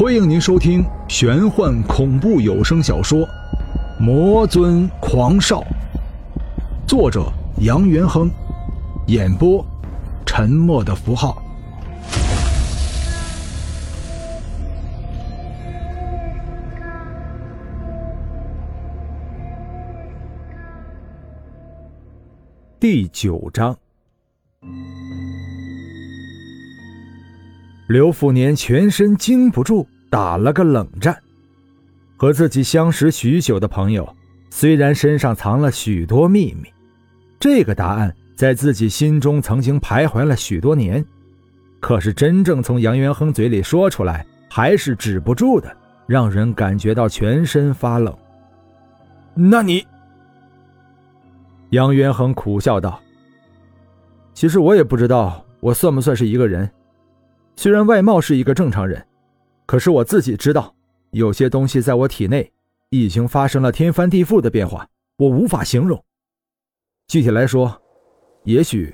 欢迎您收听玄幻恐怖有声小说《魔尊狂少》，作者杨元亨，演播沉默的符号。第九章。刘富年全身经不住，打了个冷战。和自己相识许久的朋友，虽然身上藏了许多秘密，这个答案在自己心中曾经徘徊了许多年，可是真正从杨元亨嘴里说出来，还是止不住的，让人感觉到全身发冷。那你？杨元亨苦笑道：“其实我也不知道，我算不算是一个人。”虽然外貌是一个正常人，可是我自己知道，有些东西在我体内已经发生了天翻地覆的变化，我无法形容。具体来说，也许，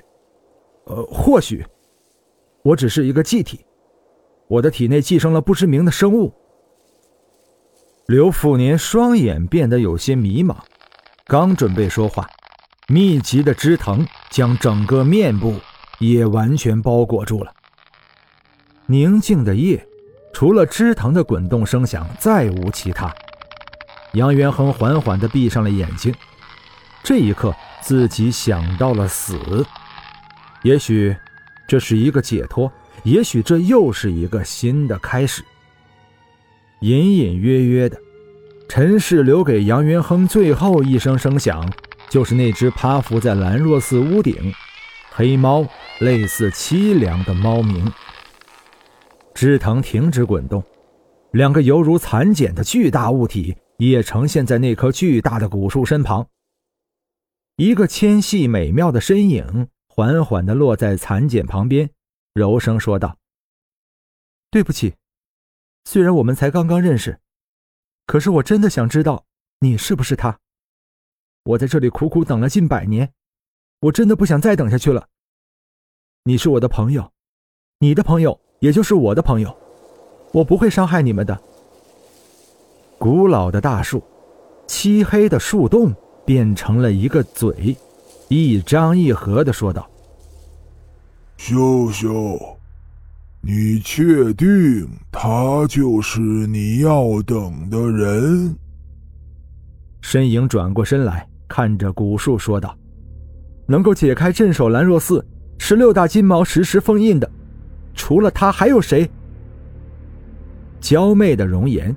呃，或许，我只是一个气体，我的体内寄生了不知名的生物。刘富年双眼变得有些迷茫，刚准备说话，密集的枝藤将整个面部也完全包裹住了。宁静的夜，除了枝藤的滚动声响，再无其他。杨元亨缓缓地闭上了眼睛，这一刻，自己想到了死。也许这是一个解脱，也许这又是一个新的开始。隐隐约约的，尘世留给杨元亨最后一声声响，就是那只趴伏在兰若寺屋顶，黑猫类似凄凉的猫鸣。枝藤停止滚动，两个犹如蚕茧的巨大物体也呈现在那棵巨大的古树身旁。一个纤细美妙的身影缓缓地落在蚕茧旁边，柔声说道：“对不起，虽然我们才刚刚认识，可是我真的想知道你是不是他。我在这里苦苦等了近百年，我真的不想再等下去了。你是我的朋友，你的朋友。”也就是我的朋友，我不会伤害你们的。古老的大树，漆黑的树洞变成了一个嘴，一张一合的说道：“秀秀，你确定他就是你要等的人？”身影转过身来看着古树说道：“能够解开镇守兰若寺十六大金毛石狮封印的。”除了他还有谁？娇媚的容颜，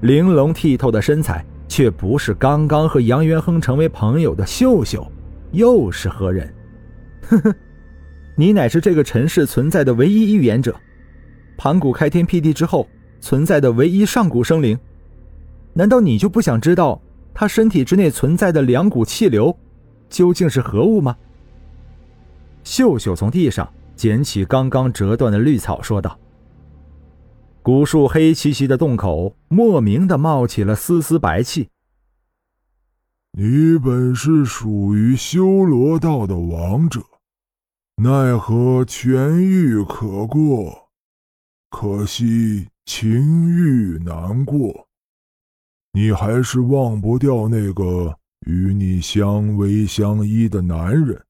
玲珑剔透的身材，却不是刚刚和杨元亨成为朋友的秀秀，又是何人？呵呵，你乃是这个尘世存在的唯一预言者，盘古开天辟地之后存在的唯一上古生灵。难道你就不想知道他身体之内存在的两股气流究竟是何物吗？秀秀从地上。捡起刚刚折断的绿草，说道：“古树黑漆漆的洞口，莫名的冒起了丝丝白气。你本是属于修罗道的王者，奈何权欲可过，可惜情欲难过。你还是忘不掉那个与你相偎相依的男人。”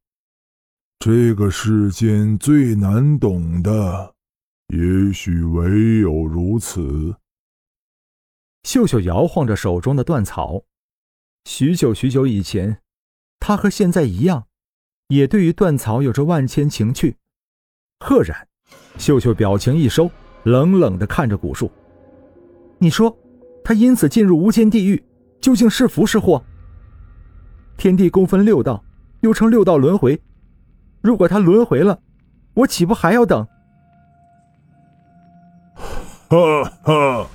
这个世间最难懂的，也许唯有如此。秀秀摇晃着手中的断草，许久许久以前，他和现在一样，也对于断草有着万千情趣。赫然，秀秀表情一收，冷冷的看着古树：“你说，他因此进入无间地狱，究竟是福是祸？天地共分六道，又称六道轮回。”如果他轮回了，我岂不还要等？哈哈！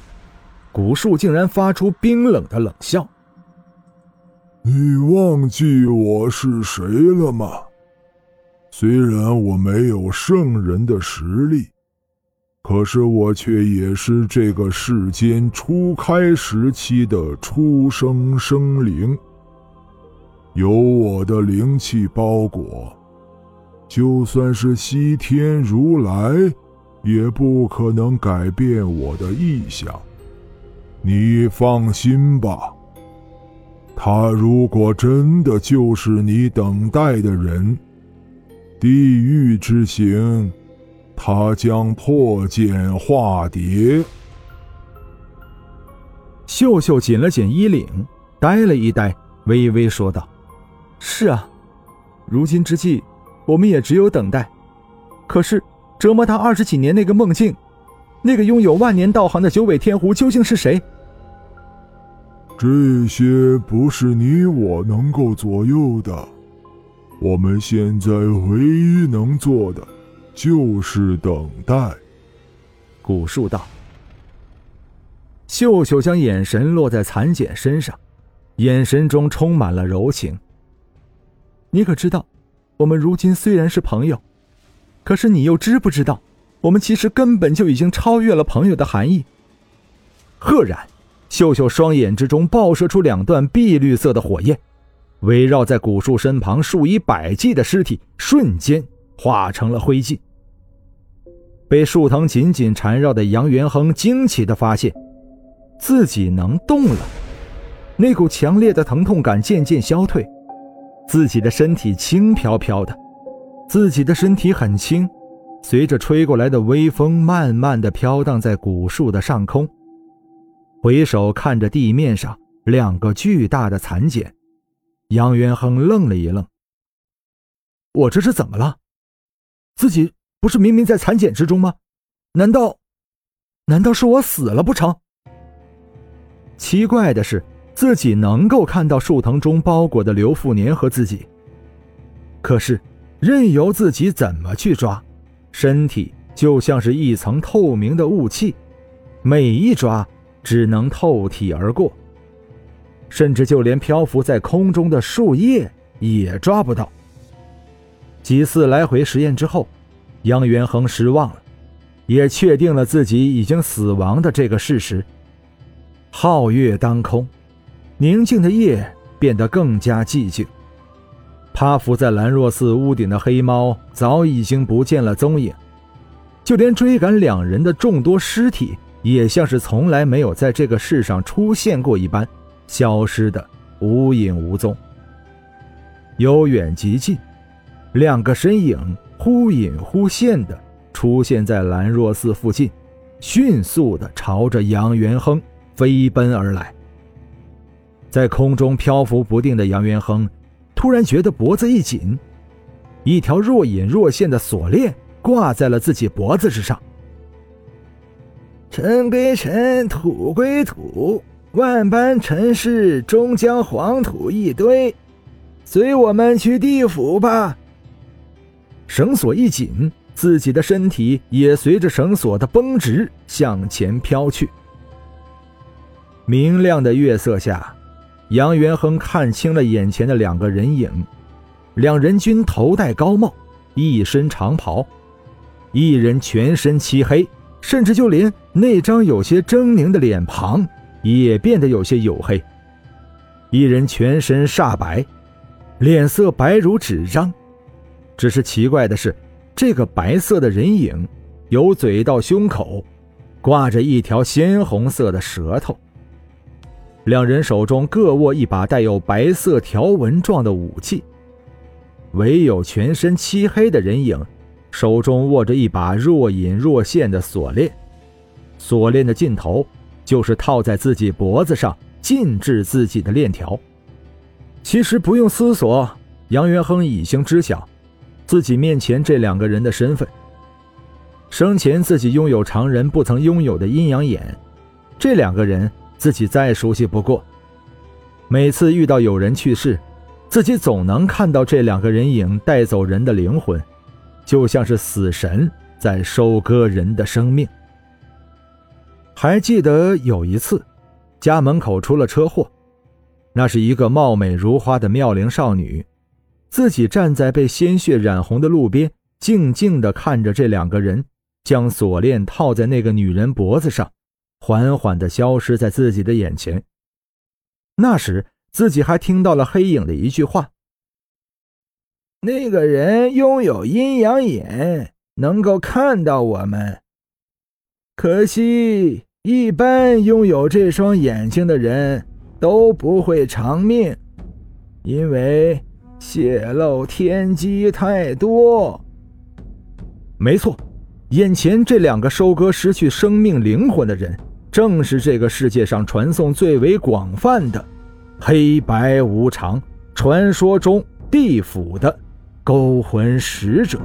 古树竟然发出冰冷的冷笑。你忘记我是谁了吗？虽然我没有圣人的实力，可是我却也是这个世间初开时期的初生生灵，有我的灵气包裹。就算是西天如来，也不可能改变我的意向。你放心吧。他如果真的就是你等待的人，地狱之行，他将破茧化蝶。秀秀紧了紧衣领，呆了一呆，微微说道：“是啊，如今之计，我们也只有等待。可是折磨他二十几年那个梦境，那个拥有万年道行的九尾天狐究竟是谁？”这些不是你我能够左右的，我们现在唯一能做的就是等待。”古树道。秀秀将眼神落在蚕茧身上，眼神中充满了柔情。你可知道，我们如今虽然是朋友，可是你又知不知道，我们其实根本就已经超越了朋友的含义？赫然。秀秀双眼之中爆射出两段碧绿色的火焰，围绕在古树身旁数以百计的尸体瞬间化成了灰烬。被树藤紧紧缠绕的杨元亨惊奇的发现，自己能动了。那股强烈的疼痛感渐渐消退，自己的身体轻飘飘的，自己的身体很轻，随着吹过来的微风，慢慢的飘荡在古树的上空。回首看着地面上两个巨大的蚕茧，杨元亨愣了一愣：“我这是怎么了？自己不是明明在蚕茧之中吗？难道，难道是我死了不成？”奇怪的是，自己能够看到树藤中包裹的刘富年和自己，可是任由自己怎么去抓，身体就像是一层透明的雾气，每一抓。只能透体而过，甚至就连漂浮在空中的树叶也抓不到。几次来回实验之后，杨元亨失望了，也确定了自己已经死亡的这个事实。皓月当空，宁静的夜变得更加寂静。趴伏在兰若寺屋顶的黑猫早已经不见了踪影，就连追赶两人的众多尸体。也像是从来没有在这个世上出现过一般，消失的无影无踪。由远及近，两个身影忽隐忽现的出现在兰若寺附近，迅速的朝着杨元亨飞奔而来。在空中漂浮不定的杨元亨，突然觉得脖子一紧，一条若隐若现的锁链挂在了自己脖子之上。尘归尘，土归土，万般尘世终将黄土一堆，随我们去地府吧。绳索一紧，自己的身体也随着绳索的绷直向前飘去。明亮的月色下，杨元亨看清了眼前的两个人影，两人均头戴高帽，一身长袍，一人全身漆黑。甚至就连那张有些狰狞的脸庞也变得有些黝黑。一人全身煞白，脸色白如纸张。只是奇怪的是，这个白色的人影，由嘴到胸口，挂着一条鲜红色的舌头。两人手中各握一把带有白色条纹状的武器，唯有全身漆黑的人影。手中握着一把若隐若现的锁链，锁链的尽头就是套在自己脖子上禁制自己的链条。其实不用思索，杨元亨已经知晓自己面前这两个人的身份。生前自己拥有常人不曾拥有的阴阳眼，这两个人自己再熟悉不过。每次遇到有人去世，自己总能看到这两个人影带走人的灵魂。就像是死神在收割人的生命。还记得有一次，家门口出了车祸，那是一个貌美如花的妙龄少女，自己站在被鲜血染红的路边，静静地看着这两个人将锁链套在那个女人脖子上，缓缓地消失在自己的眼前。那时自己还听到了黑影的一句话。那个人拥有阴阳眼，能够看到我们，可惜，一般拥有这双眼睛的人都不会长命，因为泄露天机太多。没错，眼前这两个收割失去生命灵魂的人，正是这个世界上传颂最为广泛的黑白无常传说中地府的勾魂使者。